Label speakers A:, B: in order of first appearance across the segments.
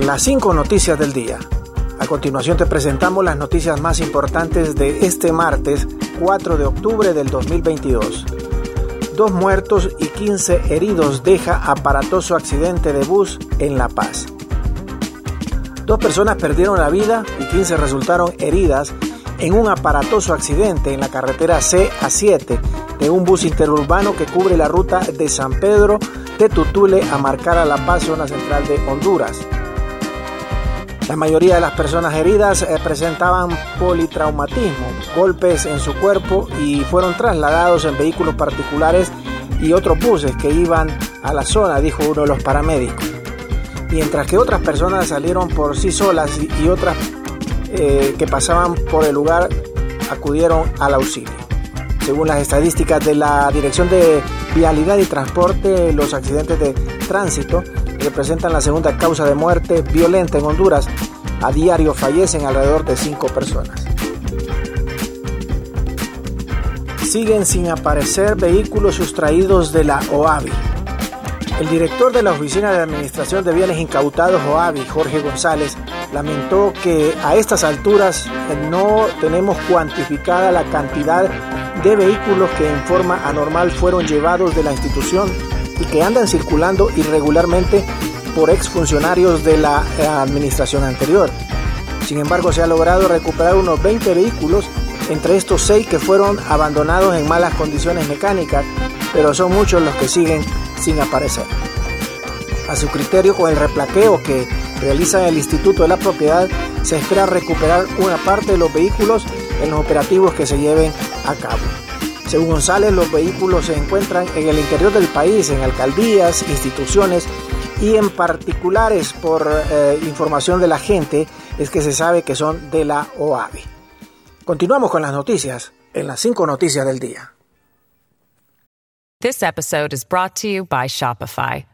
A: Las cinco noticias del día. A continuación te presentamos las noticias más importantes de este martes 4 de octubre del 2022. Dos muertos y 15 heridos deja aparatoso accidente de bus en La Paz. Dos personas perdieron la vida y 15 resultaron heridas en un aparatoso accidente en la carretera C a 7 de un bus interurbano que cubre la ruta de San Pedro de Tutule a Marcar a La Paz, zona central de Honduras. La mayoría de las personas heridas eh, presentaban politraumatismo, golpes en su cuerpo y fueron trasladados en vehículos particulares y otros buses que iban a la zona, dijo uno de los paramédicos. Mientras que otras personas salieron por sí solas y otras eh, que pasaban por el lugar acudieron al auxilio. Según las estadísticas de la Dirección de Vialidad y Transporte, los accidentes de tránsito representan la segunda causa de muerte violenta en Honduras. A diario fallecen alrededor de cinco personas. Siguen sin aparecer vehículos sustraídos de la OAVI. El director de la Oficina de Administración de Bienes Incautados OAVI, Jorge González, lamentó que a estas alturas no tenemos cuantificada la cantidad de vehículos que en forma anormal fueron llevados de la institución y que andan circulando irregularmente por exfuncionarios de la eh, administración anterior. Sin embargo, se ha logrado recuperar unos 20 vehículos, entre estos 6 que fueron abandonados en malas condiciones mecánicas, pero son muchos los que siguen sin aparecer. A su criterio, con el replaqueo que realiza el Instituto de la Propiedad, se espera recuperar una parte de los vehículos en los operativos que se lleven a cabo. Según González, los vehículos se encuentran en el interior del país, en alcaldías, instituciones y en particulares, por eh, información de la gente, es que se sabe que son de la OAVI. Continuamos con las noticias en las cinco noticias del día.
B: This episode is brought to you by Shopify.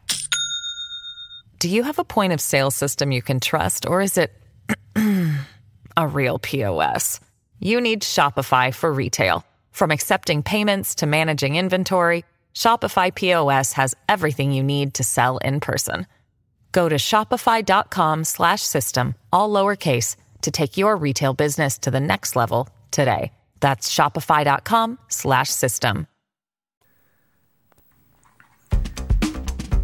B: Do you have a point of sale system you can trust, or is it a real POS? You need Shopify for retail. From accepting payments to managing inventory, Shopify POS has everything you need to sell in person. Go to shopify.com/system all lowercase to take your retail business to the next level today. That's shopify.com/system.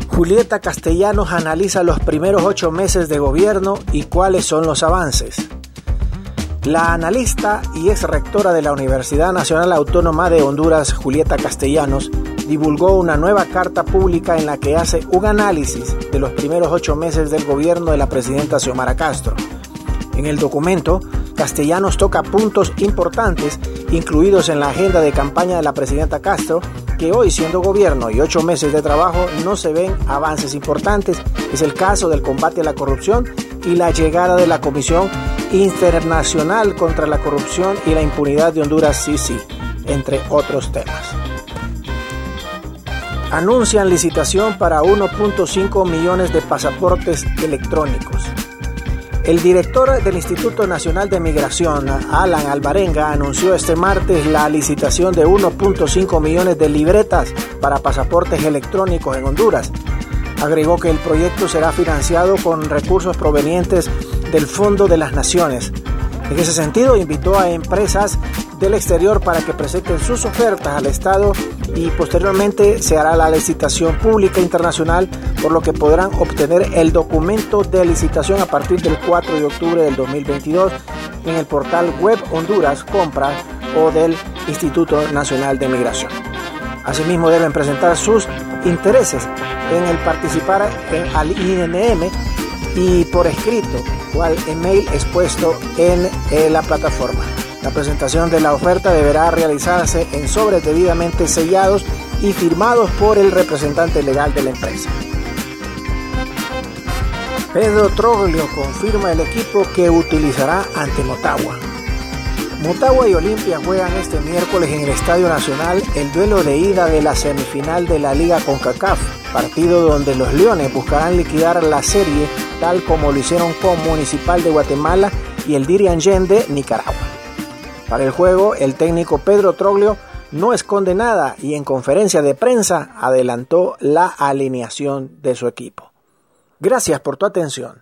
A: Julieta Castellanos analiza los primeros ocho meses de gobierno y cuáles son los avances. La analista y ex rectora de la Universidad Nacional Autónoma de Honduras, Julieta Castellanos, divulgó una nueva carta pública en la que hace un análisis de los primeros ocho meses del gobierno de la presidenta Xiomara Castro. En el documento, Castellanos toca puntos importantes incluidos en la agenda de campaña de la presidenta Castro, que hoy siendo gobierno y ocho meses de trabajo no se ven avances importantes. Es el caso del combate a la corrupción y la llegada de la Comisión Internacional contra la Corrupción y la Impunidad de Honduras, sí, entre otros temas. Anuncian licitación para 1.5 millones de pasaportes electrónicos. El director del Instituto Nacional de Migración, Alan Alvarenga, anunció este martes la licitación de 1.5 millones de libretas para pasaportes electrónicos en Honduras. Agregó que el proyecto será financiado con recursos provenientes del Fondo de las Naciones. En ese sentido, invitó a empresas del exterior para que presenten sus ofertas al Estado y posteriormente se hará la licitación pública internacional, por lo que podrán obtener el documento de licitación a partir del 4 de octubre del 2022 en el portal web Honduras Compras o del Instituto Nacional de Migración. Asimismo, deben presentar sus intereses en el participar en, al INM y por escrito o al email expuesto en, la plataforma. La presentación de la oferta deberá realizarse en sobres debidamente sellados y firmados por el representante legal de la empresa. Pedro Troglio confirma el equipo que utilizará ante Motagua. Motagua y Olimpia juegan este miércoles en el Estadio Nacional el duelo de ida de la semifinal de la Liga CONCACAF, partido donde los Leones buscarán liquidar la serie tal como lo hicieron con Municipal de Guatemala y el Dirian de Nicaragua. Para el juego, el técnico Pedro Troglio no esconde nada y en conferencia de prensa adelantó la alineación de su equipo. Gracias por tu atención.